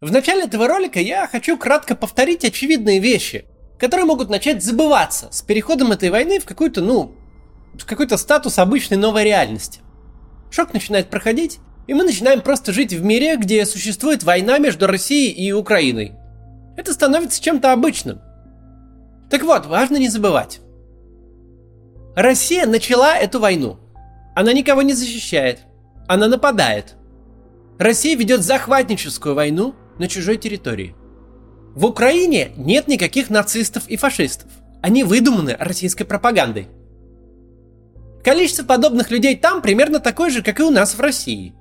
В начале этого ролика я хочу кратко повторить очевидные вещи, которые могут начать забываться с переходом этой войны в какую-то, ну, в какой-то статус обычной новой реальности. Шок начинает проходить, и мы начинаем просто жить в мире, где существует война между Россией и Украиной. Это становится чем-то обычным. Так вот, важно не забывать. Россия начала эту войну. Она никого не защищает. Она нападает. Россия ведет захватническую войну на чужой территории. В Украине нет никаких нацистов и фашистов. Они выдуманы российской пропагандой. Количество подобных людей там примерно такое же, как и у нас в России.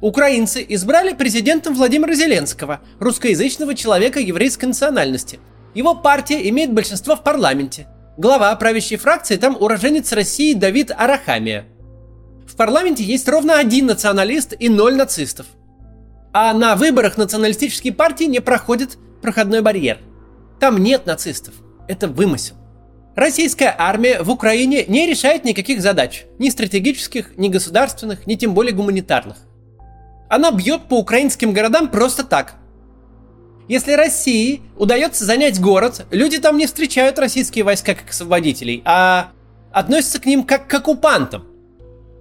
Украинцы избрали президентом Владимира Зеленского, русскоязычного человека еврейской национальности. Его партия имеет большинство в парламенте. Глава правящей фракции там уроженец России Давид Арахамия. В парламенте есть ровно один националист и ноль нацистов. А на выборах националистические партии не проходят проходной барьер. Там нет нацистов. Это вымысел. Российская армия в Украине не решает никаких задач. Ни стратегических, ни государственных, ни тем более гуманитарных. Она бьет по украинским городам просто так, если России удается занять город, люди там не встречают российские войска как освободителей, а относятся к ним как к оккупантам.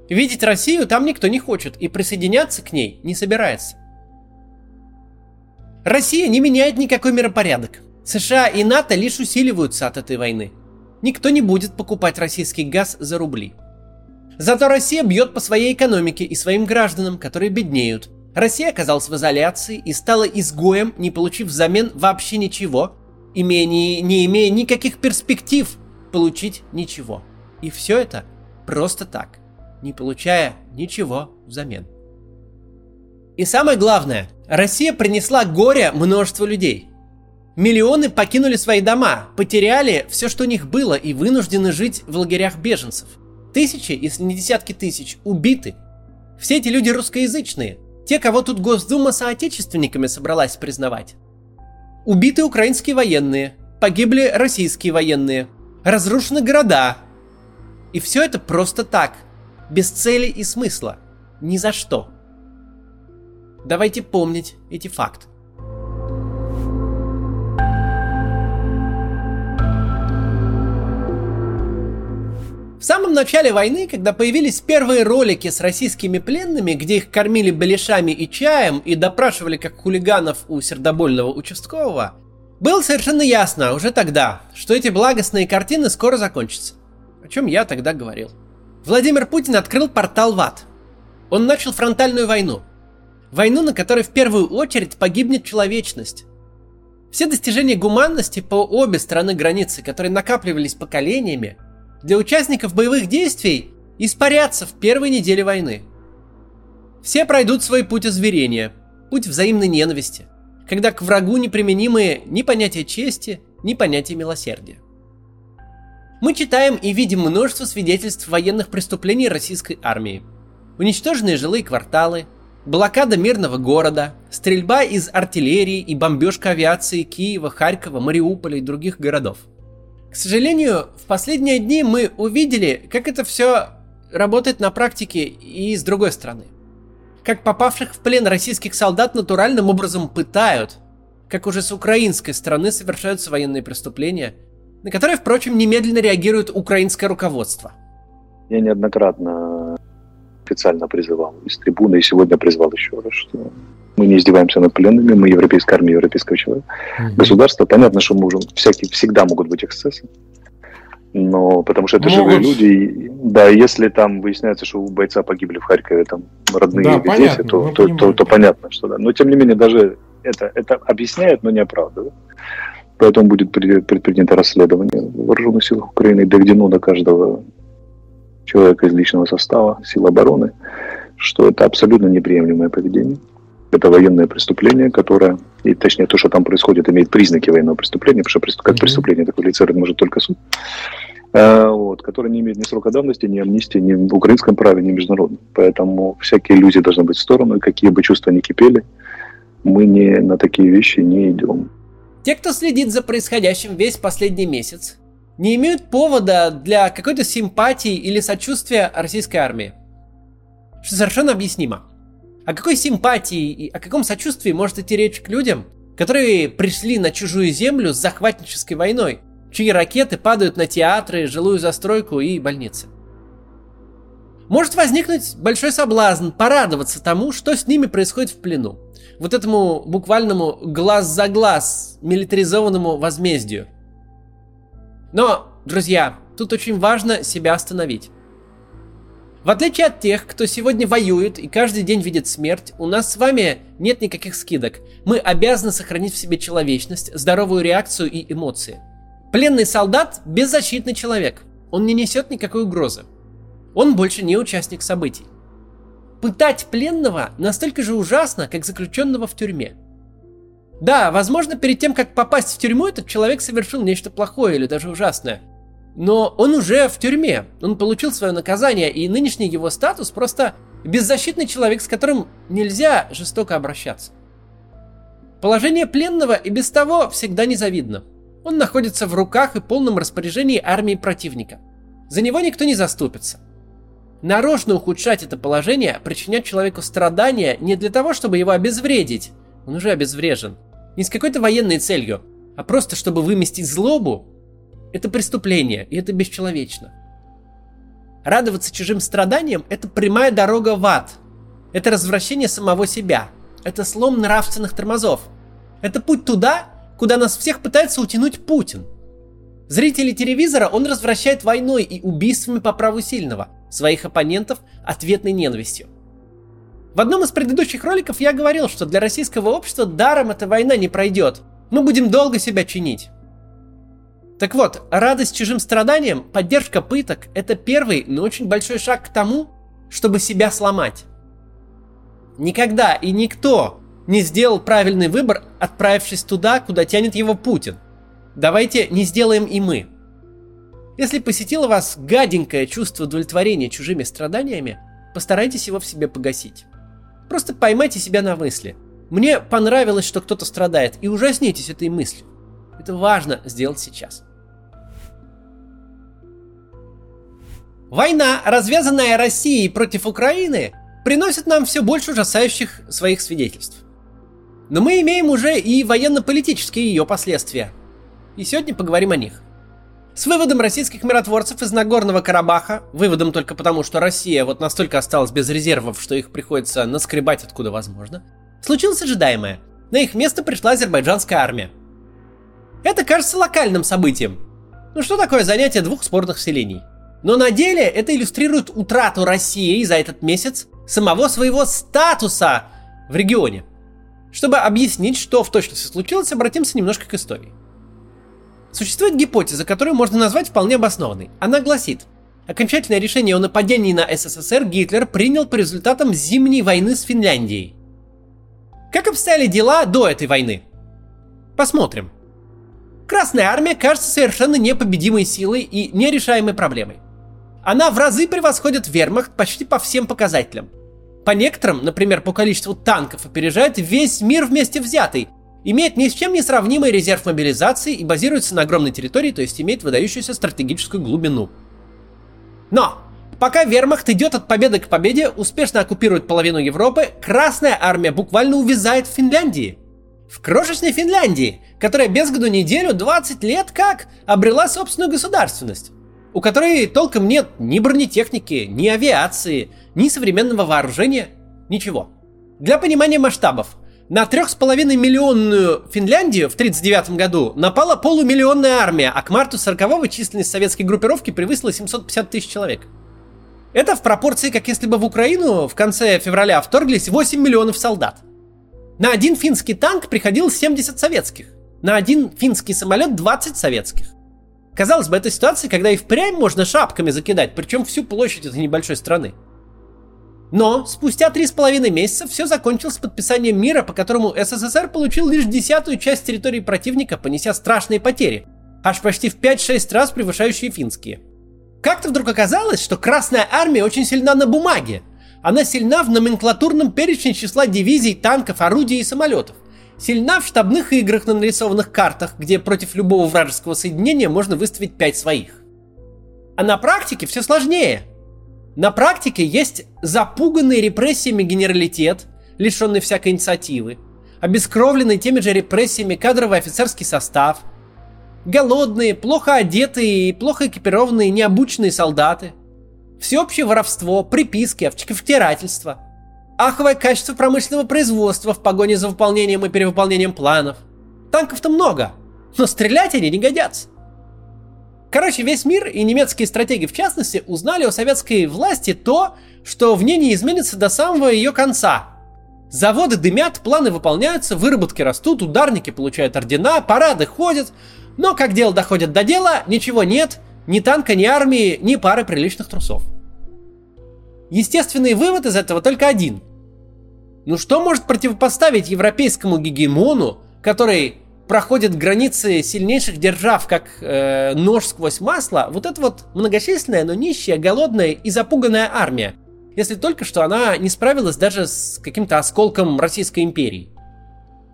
Видеть Россию там никто не хочет и присоединяться к ней не собирается. Россия не меняет никакой миропорядок. США и НАТО лишь усиливаются от этой войны. Никто не будет покупать российский газ за рубли. Зато Россия бьет по своей экономике и своим гражданам, которые беднеют, Россия оказалась в изоляции и стала изгоем, не получив взамен вообще ничего, имея не, не имея никаких перспектив получить ничего. И все это просто так, не получая ничего взамен. И самое главное, Россия принесла горе множеству людей. Миллионы покинули свои дома, потеряли все, что у них было, и вынуждены жить в лагерях беженцев. Тысячи, если не десятки тысяч, убиты. Все эти люди русскоязычные, те, кого тут Госдума соотечественниками собралась признавать. Убиты украинские военные, погибли российские военные, разрушены города. И все это просто так, без цели и смысла, ни за что. Давайте помнить эти факты. В самом начале войны, когда появились первые ролики с российскими пленными, где их кормили беляшами и чаем и допрашивали как хулиганов у сердобольного участкового, было совершенно ясно уже тогда, что эти благостные картины скоро закончатся. О чем я тогда говорил. Владимир Путин открыл портал в ад. Он начал фронтальную войну. Войну, на которой в первую очередь погибнет человечность. Все достижения гуманности по обе стороны границы, которые накапливались поколениями, для участников боевых действий испарятся в первой неделе войны. Все пройдут свой путь озверения, путь взаимной ненависти, когда к врагу неприменимые ни понятия чести, ни понятия милосердия. Мы читаем и видим множество свидетельств военных преступлений российской армии. Уничтоженные жилые кварталы, блокада мирного города, стрельба из артиллерии и бомбежка авиации Киева, Харькова, Мариуполя и других городов – к сожалению, в последние дни мы увидели, как это все работает на практике и с другой стороны. Как попавших в плен российских солдат натуральным образом пытают, как уже с украинской стороны совершаются военные преступления, на которые, впрочем, немедленно реагирует украинское руководство. Я неоднократно официально призывал из трибуны, и сегодня призвал еще раз, что мы не издеваемся над пленными, мы европейская армия европейского человека. Mm-hmm. Государство, понятно, что можем, всякие, всегда могут быть эксцессы, но потому что это могут. живые люди. И, да, если там выясняется, что у бойца погибли в Харькове там родные да, понятно, дети, то, то, то, то, то понятно, что да. Но тем не менее, даже это, это объясняет, но не оправдывает. Поэтому будет предпринято расследование в вооруженных силах Украины, доведено до каждого человека из личного состава сил обороны, что это абсолютно неприемлемое поведение. Это военное преступление, которое, и точнее то, что там происходит, имеет признаки военного преступления, потому что как преступление такое лицевать может только суд, а, вот, которое не имеет ни срока давности, ни амнистии, ни в украинском праве, ни международном. Поэтому всякие иллюзии должны быть в сторону, и какие бы чувства ни кипели, мы не, на такие вещи не идем. Те, кто следит за происходящим весь последний месяц, не имеют повода для какой-то симпатии или сочувствия российской армии. Что совершенно объяснимо. О какой симпатии и о каком сочувствии может идти речь к людям, которые пришли на чужую землю с захватнической войной, чьи ракеты падают на театры, жилую застройку и больницы? Может возникнуть большой соблазн порадоваться тому, что с ними происходит в плену. Вот этому буквальному глаз за глаз милитаризованному возмездию. Но, друзья, тут очень важно себя остановить. В отличие от тех, кто сегодня воюет и каждый день видит смерть, у нас с вами нет никаких скидок. Мы обязаны сохранить в себе человечность, здоровую реакцию и эмоции. Пленный солдат – беззащитный человек. Он не несет никакой угрозы. Он больше не участник событий. Пытать пленного настолько же ужасно, как заключенного в тюрьме. Да, возможно, перед тем, как попасть в тюрьму, этот человек совершил нечто плохое или даже ужасное. Но он уже в тюрьме, он получил свое наказание, и нынешний его статус просто беззащитный человек, с которым нельзя жестоко обращаться. Положение пленного и без того всегда незавидно. Он находится в руках и полном распоряжении армии противника. За него никто не заступится нарочно ухудшать это положение, причинять человеку страдания не для того, чтобы его обезвредить, он уже обезврежен, не с какой-то военной целью, а просто чтобы выместить злобу, это преступление, и это бесчеловечно. Радоваться чужим страданиям – это прямая дорога в ад. Это развращение самого себя. Это слом нравственных тормозов. Это путь туда, куда нас всех пытается утянуть Путин. Зрители телевизора он развращает войной и убийствами по праву сильного – своих оппонентов ответной ненавистью. В одном из предыдущих роликов я говорил, что для российского общества даром эта война не пройдет. Мы будем долго себя чинить. Так вот, радость чужим страданиям, поддержка пыток – это первый, но очень большой шаг к тому, чтобы себя сломать. Никогда и никто не сделал правильный выбор, отправившись туда, куда тянет его Путин. Давайте не сделаем и мы – если посетило вас гаденькое чувство удовлетворения чужими страданиями, постарайтесь его в себе погасить. Просто поймайте себя на мысли. Мне понравилось, что кто-то страдает, и ужаснитесь этой мыслью. Это важно сделать сейчас. Война, развязанная Россией против Украины, приносит нам все больше ужасающих своих свидетельств. Но мы имеем уже и военно-политические ее последствия. И сегодня поговорим о них. С выводом российских миротворцев из Нагорного Карабаха, выводом только потому, что Россия вот настолько осталась без резервов, что их приходится наскребать откуда возможно, случилось ожидаемое. На их место пришла азербайджанская армия. Это кажется локальным событием. Ну что такое занятие двух спорных селений? Но на деле это иллюстрирует утрату России за этот месяц самого своего статуса в регионе. Чтобы объяснить, что в точности случилось, обратимся немножко к истории. Существует гипотеза, которую можно назвать вполне обоснованной. Она гласит, окончательное решение о нападении на СССР Гитлер принял по результатам Зимней войны с Финляндией. Как обстояли дела до этой войны? Посмотрим. Красная армия кажется совершенно непобедимой силой и нерешаемой проблемой. Она в разы превосходит вермахт почти по всем показателям. По некоторым, например, по количеству танков, опережает весь мир вместе взятый, имеет ни с чем не сравнимый резерв мобилизации и базируется на огромной территории, то есть имеет выдающуюся стратегическую глубину. Но, пока вермахт идет от победы к победе, успешно оккупирует половину Европы, Красная Армия буквально увязает в Финляндии. В крошечной Финляндии, которая без году неделю 20 лет как обрела собственную государственность, у которой толком нет ни бронетехники, ни авиации, ни современного вооружения, ничего. Для понимания масштабов, на 3,5 миллионную Финляндию в 1939 году напала полумиллионная армия, а к марту 40-го численность советской группировки превысила 750 тысяч человек. Это в пропорции, как если бы в Украину в конце февраля вторглись 8 миллионов солдат. На один финский танк приходилось 70 советских. На один финский самолет 20 советских. Казалось бы, это ситуация, когда и впрямь можно шапками закидать, причем всю площадь этой небольшой страны. Но спустя три с половиной месяца все закончилось подписанием мира, по которому СССР получил лишь десятую часть территории противника, понеся страшные потери, аж почти в 5-6 раз превышающие финские. Как-то вдруг оказалось, что Красная Армия очень сильна на бумаге. Она сильна в номенклатурном перечне числа дивизий, танков, орудий и самолетов. Сильна в штабных играх на нарисованных картах, где против любого вражеского соединения можно выставить 5 своих. А на практике все сложнее – на практике есть запуганный репрессиями генералитет, лишенный всякой инициативы, обескровленный теми же репрессиями кадровый офицерский состав, голодные, плохо одетые и плохо экипированные необученные солдаты, всеобщее воровство, приписки, втирательство, аховое качество промышленного производства в погоне за выполнением и перевыполнением планов. Танков-то много, но стрелять они не годятся. Короче, весь мир и немецкие стратеги в частности узнали о советской власти то, что в ней не изменится до самого ее конца. Заводы дымят, планы выполняются, выработки растут, ударники получают ордена, парады ходят, но как дело доходит до дела, ничего нет, ни танка, ни армии, ни пары приличных трусов. Естественный вывод из этого только один. Ну что может противопоставить европейскому гегемону, который проходит границы сильнейших держав, как э, нож сквозь масло, вот эта вот многочисленная, но нищая, голодная и запуганная армия, если только что она не справилась даже с каким-то осколком Российской империи.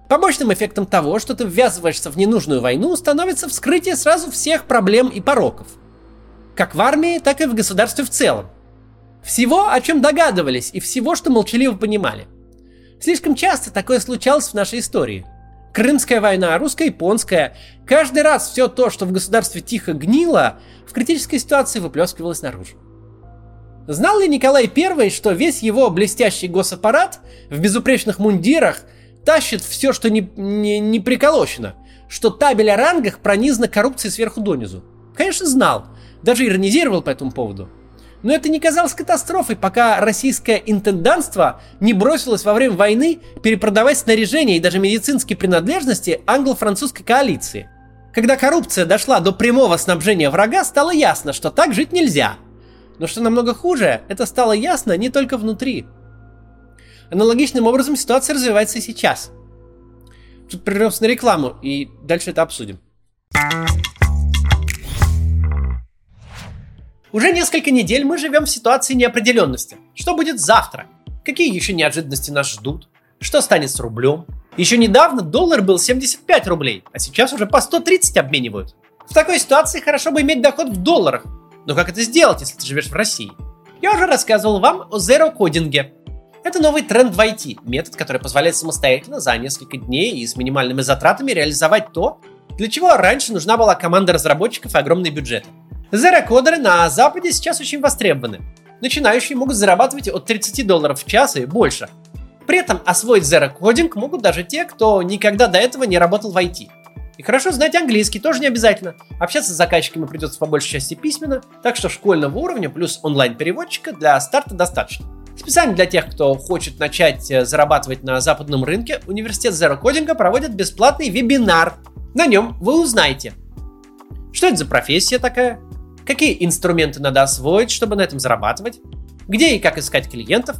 Побочным эффектом того, что ты ввязываешься в ненужную войну, становится вскрытие сразу всех проблем и пороков. Как в армии, так и в государстве в целом. Всего, о чем догадывались, и всего, что молчаливо понимали. Слишком часто такое случалось в нашей истории – Крымская война, русско-японская. Каждый раз все то, что в государстве тихо гнило, в критической ситуации выплескивалось наружу. Знал ли Николай I, что весь его блестящий госаппарат в безупречных мундирах тащит все, что не, не, не приколочено, что табель о рангах пронизана коррупцией сверху донизу? Конечно, знал, даже иронизировал по этому поводу. Но это не казалось катастрофой, пока российское интендантство не бросилось во время войны перепродавать снаряжение и даже медицинские принадлежности англо-французской коалиции. Когда коррупция дошла до прямого снабжения врага, стало ясно, что так жить нельзя. Но что намного хуже, это стало ясно не только внутри. Аналогичным образом ситуация развивается и сейчас. Тут прервемся на рекламу, и дальше это обсудим. Уже несколько недель мы живем в ситуации неопределенности. Что будет завтра? Какие еще неожиданности нас ждут? Что станет с рублем? Еще недавно доллар был 75 рублей, а сейчас уже по 130 обменивают. В такой ситуации хорошо бы иметь доход в долларах. Но как это сделать, если ты живешь в России? Я уже рассказывал вам о зеро-кодинге. Это новый тренд в IT, метод, который позволяет самостоятельно за несколько дней и с минимальными затратами реализовать то, для чего раньше нужна была команда разработчиков и огромные бюджеты. Зерокодеры на Западе сейчас очень востребованы. Начинающие могут зарабатывать от 30 долларов в час и больше. При этом освоить зерокодинг могут даже те, кто никогда до этого не работал в IT. И хорошо знать английский тоже не обязательно. Общаться с заказчиками придется по большей части письменно, так что школьного уровня плюс онлайн-переводчика для старта достаточно. Специально для тех, кто хочет начать э, зарабатывать на западном рынке, университет Zero Coding проводит бесплатный вебинар. На нем вы узнаете, что это за профессия такая, какие инструменты надо освоить, чтобы на этом зарабатывать, где и как искать клиентов,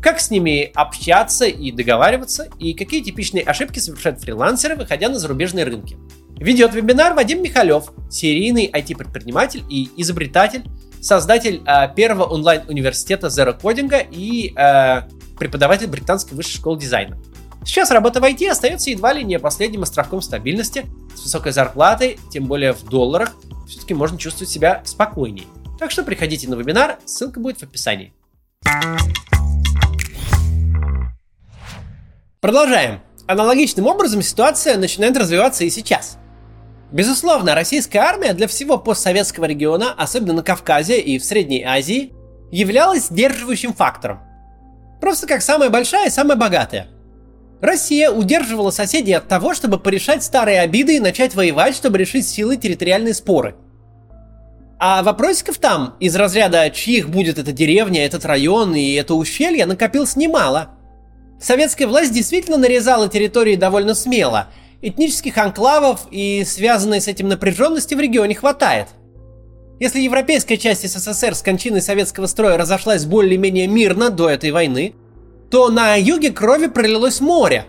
как с ними общаться и договариваться, и какие типичные ошибки совершают фрилансеры, выходя на зарубежные рынки. Ведет вебинар Вадим Михалев, серийный IT-предприниматель и изобретатель, создатель э, первого онлайн-университета Zero Coding и э, преподаватель британской высшей школы дизайна. Сейчас работа в IT остается едва ли не последним островком стабильности, с высокой зарплатой, тем более в долларах, все-таки можно чувствовать себя спокойнее. Так что приходите на вебинар, ссылка будет в описании. Продолжаем. Аналогичным образом ситуация начинает развиваться и сейчас. Безусловно, российская армия для всего постсоветского региона, особенно на Кавказе и в Средней Азии, являлась сдерживающим фактором. Просто как самая большая и самая богатая. Россия удерживала соседей от того, чтобы порешать старые обиды и начать воевать, чтобы решить силы территориальные споры. А вопросиков там, из разряда чьих будет эта деревня, этот район и это ущелье, накопилось немало. Советская власть действительно нарезала территории довольно смело. Этнических анклавов и связанной с этим напряженности в регионе хватает. Если европейская часть СССР с кончиной советского строя разошлась более-менее мирно до этой войны, то на юге крови пролилось море.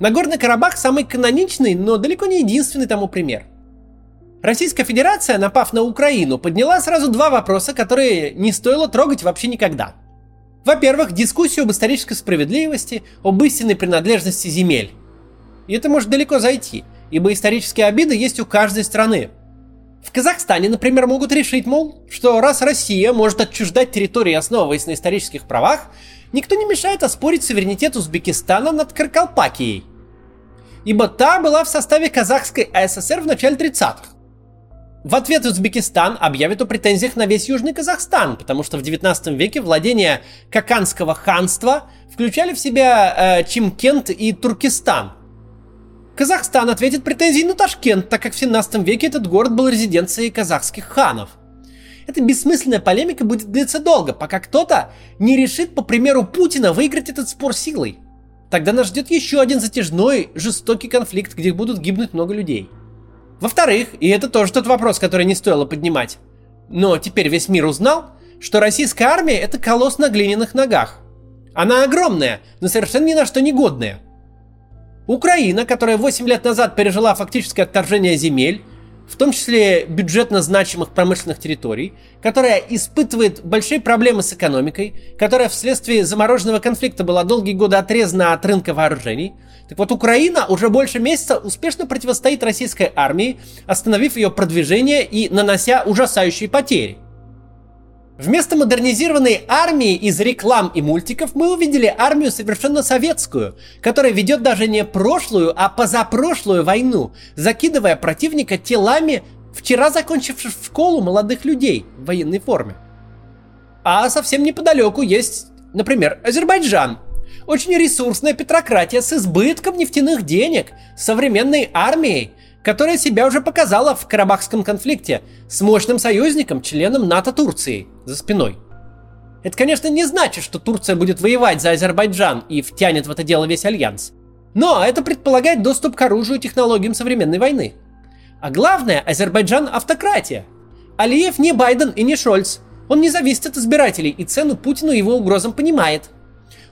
Нагорный Карабах самый каноничный, но далеко не единственный тому пример. Российская Федерация, напав на Украину, подняла сразу два вопроса, которые не стоило трогать вообще никогда. Во-первых, дискуссию об исторической справедливости, об истинной принадлежности земель. И это может далеко зайти, ибо исторические обиды есть у каждой страны. В Казахстане, например, могут решить, мол, что раз Россия может отчуждать территории, основываясь на исторических правах, никто не мешает оспорить суверенитет Узбекистана над Каркалпакией. Ибо та была в составе казахской АССР в начале 30-х. В ответ Узбекистан объявит о претензиях на весь Южный Казахстан, потому что в 19 веке владения Каканского ханства включали в себя э, Чимкент и Туркестан. Казахстан ответит претензии на Ташкент, так как в 17 веке этот город был резиденцией казахских ханов. Эта бессмысленная полемика будет длиться долго, пока кто-то не решит, по примеру Путина, выиграть этот спор силой. Тогда нас ждет еще один затяжной, жестокий конфликт, где будут гибнуть много людей – во-вторых, и это тоже тот вопрос, который не стоило поднимать, но теперь весь мир узнал, что российская армия это колосс на глиняных ногах. Она огромная, но совершенно ни на что не годная. Украина, которая 8 лет назад пережила фактическое отторжение земель, в том числе бюджетно значимых промышленных территорий, которая испытывает большие проблемы с экономикой, которая вследствие замороженного конфликта была долгие годы отрезана от рынка вооружений. Так вот, Украина уже больше месяца успешно противостоит российской армии, остановив ее продвижение и нанося ужасающие потери. Вместо модернизированной армии из реклам и мультиков мы увидели армию совершенно советскую, которая ведет даже не прошлую, а позапрошлую войну, закидывая противника телами вчера закончивших школу молодых людей в военной форме. А совсем неподалеку есть, например, Азербайджан. Очень ресурсная петрократия с избытком нефтяных денег, современной армией – которая себя уже показала в Карабахском конфликте с мощным союзником, членом НАТО Турции, за спиной. Это, конечно, не значит, что Турция будет воевать за Азербайджан и втянет в это дело весь альянс. Но это предполагает доступ к оружию и технологиям современной войны. А главное, Азербайджан автократия. Алиев не Байден и не Шольц. Он не зависит от избирателей и цену Путину его угрозам понимает.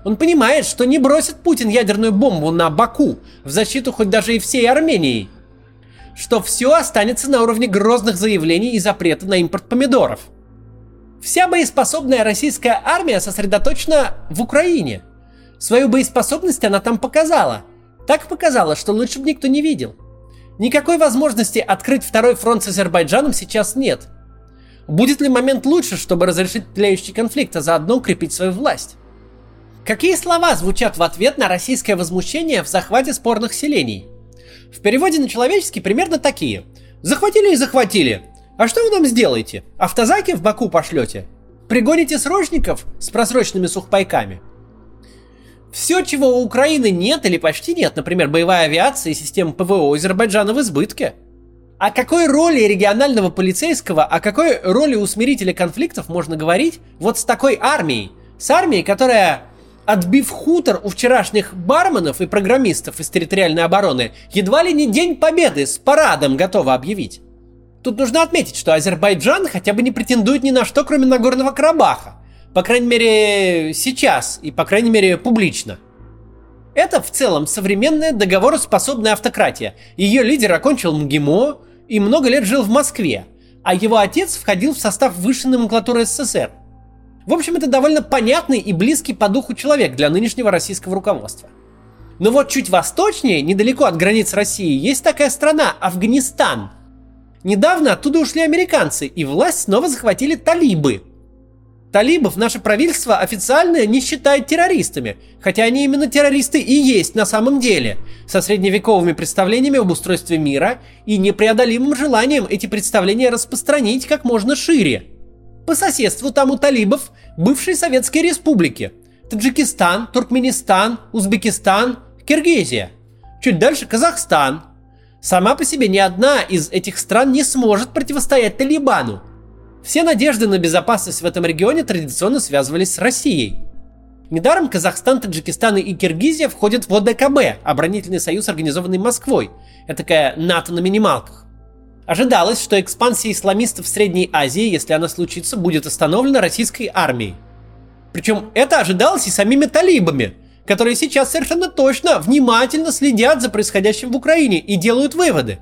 Он понимает, что не бросит Путин ядерную бомбу на Баку в защиту хоть даже и всей Армении – что все останется на уровне грозных заявлений и запрета на импорт помидоров. Вся боеспособная российская армия сосредоточена в Украине. Свою боеспособность она там показала. Так показала, что лучше бы никто не видел. Никакой возможности открыть второй фронт с Азербайджаном сейчас нет. Будет ли момент лучше, чтобы разрешить тлеющий конфликт, а заодно укрепить свою власть? Какие слова звучат в ответ на российское возмущение в захвате спорных селений? В переводе на человеческий примерно такие. Захватили и захватили. А что вы нам сделаете? Автозаки в Баку пошлете? Пригоните срочников с просроченными сухпайками? Все, чего у Украины нет или почти нет, например, боевая авиация и система ПВО у Азербайджана в избытке. О какой роли регионального полицейского, о какой роли усмирителя конфликтов можно говорить вот с такой армией? С армией, которая отбив хутор у вчерашних барменов и программистов из территориальной обороны, едва ли не День Победы с парадом готова объявить. Тут нужно отметить, что Азербайджан хотя бы не претендует ни на что, кроме Нагорного Карабаха. По крайней мере, сейчас и, по крайней мере, публично. Это в целом современная договороспособная автократия. Ее лидер окончил МГИМО и много лет жил в Москве, а его отец входил в состав высшей номенклатуры СССР. В общем, это довольно понятный и близкий по духу человек для нынешнего российского руководства. Но вот чуть восточнее, недалеко от границ России, есть такая страна – Афганистан. Недавно оттуда ушли американцы, и власть снова захватили талибы. Талибов наше правительство официально не считает террористами, хотя они именно террористы и есть на самом деле, со средневековыми представлениями об устройстве мира и непреодолимым желанием эти представления распространить как можно шире – по соседству там у талибов бывшие советские республики. Таджикистан, Туркменистан, Узбекистан, Киргизия. Чуть дальше Казахстан. Сама по себе ни одна из этих стран не сможет противостоять Талибану. Все надежды на безопасность в этом регионе традиционно связывались с Россией. Недаром Казахстан, Таджикистан и Киргизия входят в ОДКБ, оборонительный союз, организованный Москвой. Это такая НАТО на минималках. Ожидалось, что экспансия исламистов в Средней Азии, если она случится, будет остановлена российской армией. Причем это ожидалось и самими талибами, которые сейчас совершенно точно внимательно следят за происходящим в Украине и делают выводы.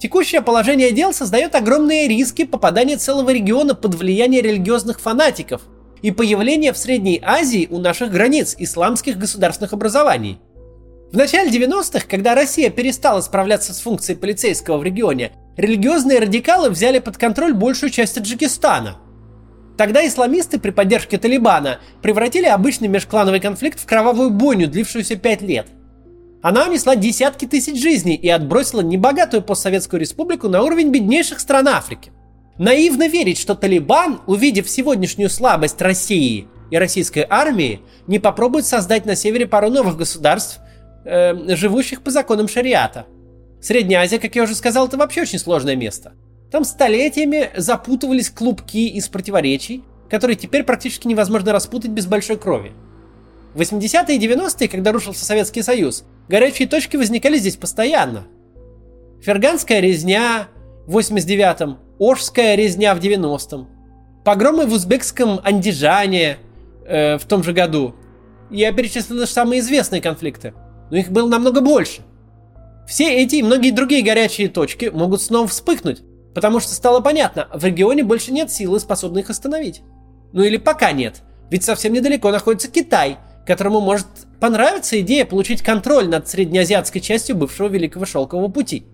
Текущее положение дел создает огромные риски попадания целого региона под влияние религиозных фанатиков и появления в Средней Азии у наших границ исламских государственных образований – В начале 90-х, когда Россия перестала справляться с функцией полицейского в регионе, религиозные радикалы взяли под контроль большую часть Таджикистана. Тогда исламисты при поддержке Талибана превратили обычный межклановый конфликт в кровавую бойню, длившуюся пять лет. Она унесла десятки тысяч жизней и отбросила небогатую постсоветскую республику на уровень беднейших стран Африки. Наивно верить, что Талибан, увидев сегодняшнюю слабость России и российской армии, не попробует создать на севере пару новых государств, э, живущих по законам шариата. Средняя Азия, как я уже сказал, это вообще очень сложное место. Там столетиями запутывались клубки из противоречий, которые теперь практически невозможно распутать без большой крови. В 80-е и 90-е, когда рушился Советский Союз, горячие точки возникали здесь постоянно. Ферганская резня в 89-м, Ожская резня в 90-м, погромы в узбекском Андижане э, в том же году. Я перечислил лишь самые известные конфликты, но их было намного больше. Все эти и многие другие горячие точки могут снова вспыхнуть, потому что стало понятно, в регионе больше нет силы, способной их остановить. Ну или пока нет, ведь совсем недалеко находится Китай, которому может понравиться идея получить контроль над среднеазиатской частью бывшего Великого Шелкового пути.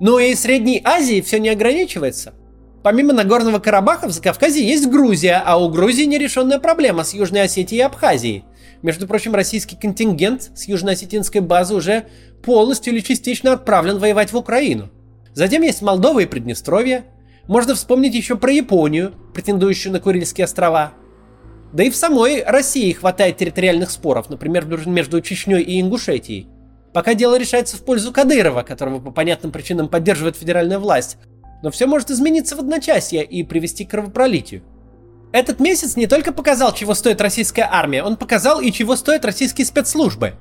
Но и Средней Азии все не ограничивается. Помимо Нагорного Карабаха в Закавказье есть Грузия, а у Грузии нерешенная проблема с Южной Осетией и Абхазией. Между прочим, российский контингент с южно-осетинской базы уже полностью или частично отправлен воевать в Украину. Затем есть Молдова и Приднестровье. Можно вспомнить еще про Японию, претендующую на Курильские острова. Да и в самой России хватает территориальных споров, например, между Чечней и Ингушетией. Пока дело решается в пользу Кадырова, которого по понятным причинам поддерживает федеральная власть. Но все может измениться в одночасье и привести к кровопролитию. Этот месяц не только показал, чего стоит российская армия, он показал и чего стоят российские спецслужбы.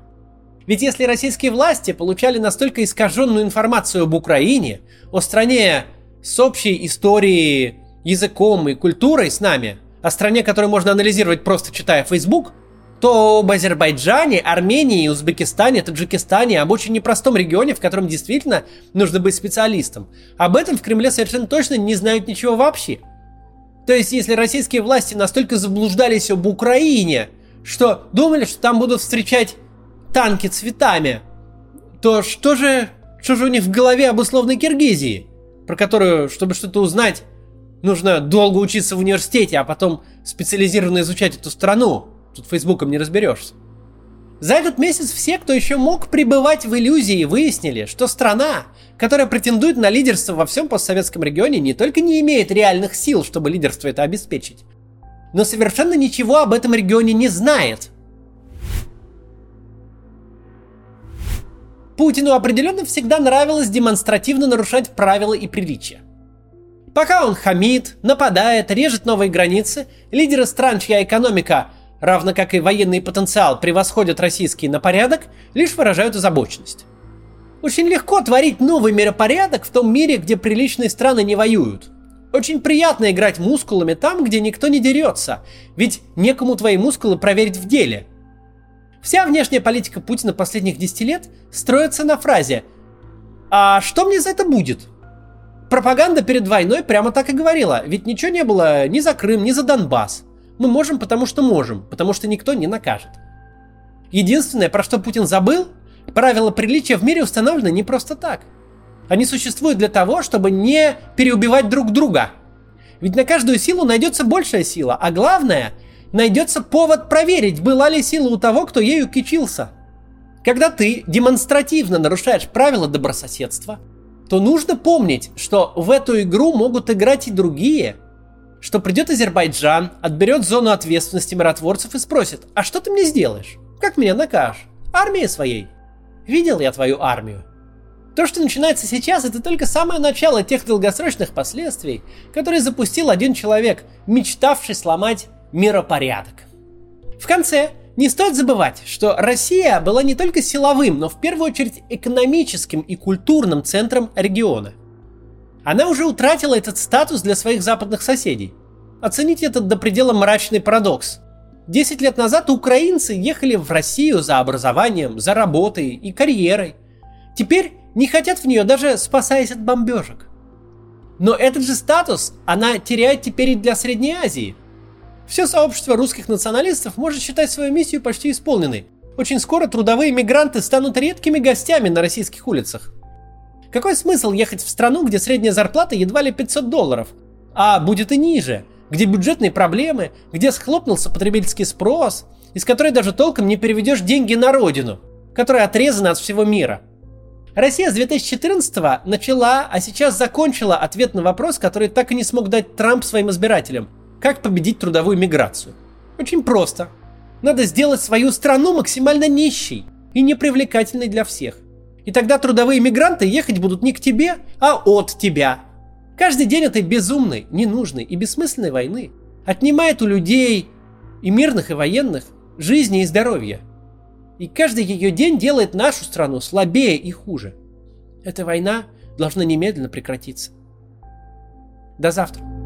Ведь если российские власти получали настолько искаженную информацию об Украине, о стране с общей историей, языком и культурой с нами, о стране, которую можно анализировать просто читая Facebook, то об Азербайджане, Армении, Узбекистане, Таджикистане, об очень непростом регионе, в котором действительно нужно быть специалистом. Об этом в Кремле совершенно точно не знают ничего вообще. То есть, если российские власти настолько заблуждались об Украине, что думали, что там будут встречать танки цветами, то что же, что же у них в голове об условной Киргизии, про которую, чтобы что-то узнать, нужно долго учиться в университете, а потом специализированно изучать эту страну. Тут Фейсбуком не разберешься. За этот месяц все, кто еще мог пребывать в иллюзии, выяснили, что страна, которая претендует на лидерство во всем постсоветском регионе, не только не имеет реальных сил, чтобы лидерство это обеспечить, но совершенно ничего об этом регионе не знает. Путину определенно всегда нравилось демонстративно нарушать правила и приличия. Пока он хамит, нападает, режет новые границы, лидеры стран, чья экономика равно как и военный потенциал, превосходят российский на порядок, лишь выражают озабоченность. Очень легко творить новый миропорядок в том мире, где приличные страны не воюют. Очень приятно играть мускулами там, где никто не дерется, ведь некому твои мускулы проверить в деле. Вся внешняя политика Путина последних 10 лет строится на фразе «А что мне за это будет?» Пропаганда перед войной прямо так и говорила, ведь ничего не было ни за Крым, ни за Донбасс. Мы можем, потому что можем, потому что никто не накажет. Единственное, про что Путин забыл, правила приличия в мире установлены не просто так. Они существуют для того, чтобы не переубивать друг друга. Ведь на каждую силу найдется большая сила, а главное, найдется повод проверить, была ли сила у того, кто ею кичился. Когда ты демонстративно нарушаешь правила добрососедства, то нужно помнить, что в эту игру могут играть и другие – что придет Азербайджан, отберет зону ответственности миротворцев и спросит, а что ты мне сделаешь? Как меня накажешь? Армией своей. Видел я твою армию. То, что начинается сейчас, это только самое начало тех долгосрочных последствий, которые запустил один человек, мечтавший сломать миропорядок. В конце не стоит забывать, что Россия была не только силовым, но в первую очередь экономическим и культурным центром региона – она уже утратила этот статус для своих западных соседей. Оцените этот до предела мрачный парадокс. Десять лет назад украинцы ехали в Россию за образованием, за работой и карьерой. Теперь не хотят в нее даже спасаясь от бомбежек. Но этот же статус она теряет теперь и для Средней Азии. Все сообщество русских националистов может считать свою миссию почти исполненной. Очень скоро трудовые мигранты станут редкими гостями на российских улицах. Какой смысл ехать в страну, где средняя зарплата едва ли 500 долларов, а будет и ниже, где бюджетные проблемы, где схлопнулся потребительский спрос, из которой даже толком не переведешь деньги на родину, которая отрезана от всего мира. Россия с 2014 начала, а сейчас закончила ответ на вопрос, который так и не смог дать Трамп своим избирателям. Как победить трудовую миграцию? Очень просто. Надо сделать свою страну максимально нищей и непривлекательной для всех. И тогда трудовые мигранты ехать будут не к тебе, а от тебя. Каждый день этой безумной, ненужной и бессмысленной войны отнимает у людей, и мирных, и военных, жизни и здоровья. И каждый ее день делает нашу страну слабее и хуже. Эта война должна немедленно прекратиться. До завтра.